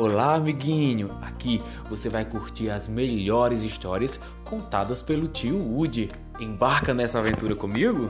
Olá, amiguinho! Aqui você vai curtir as melhores histórias contadas pelo tio Woody. Embarca nessa aventura comigo?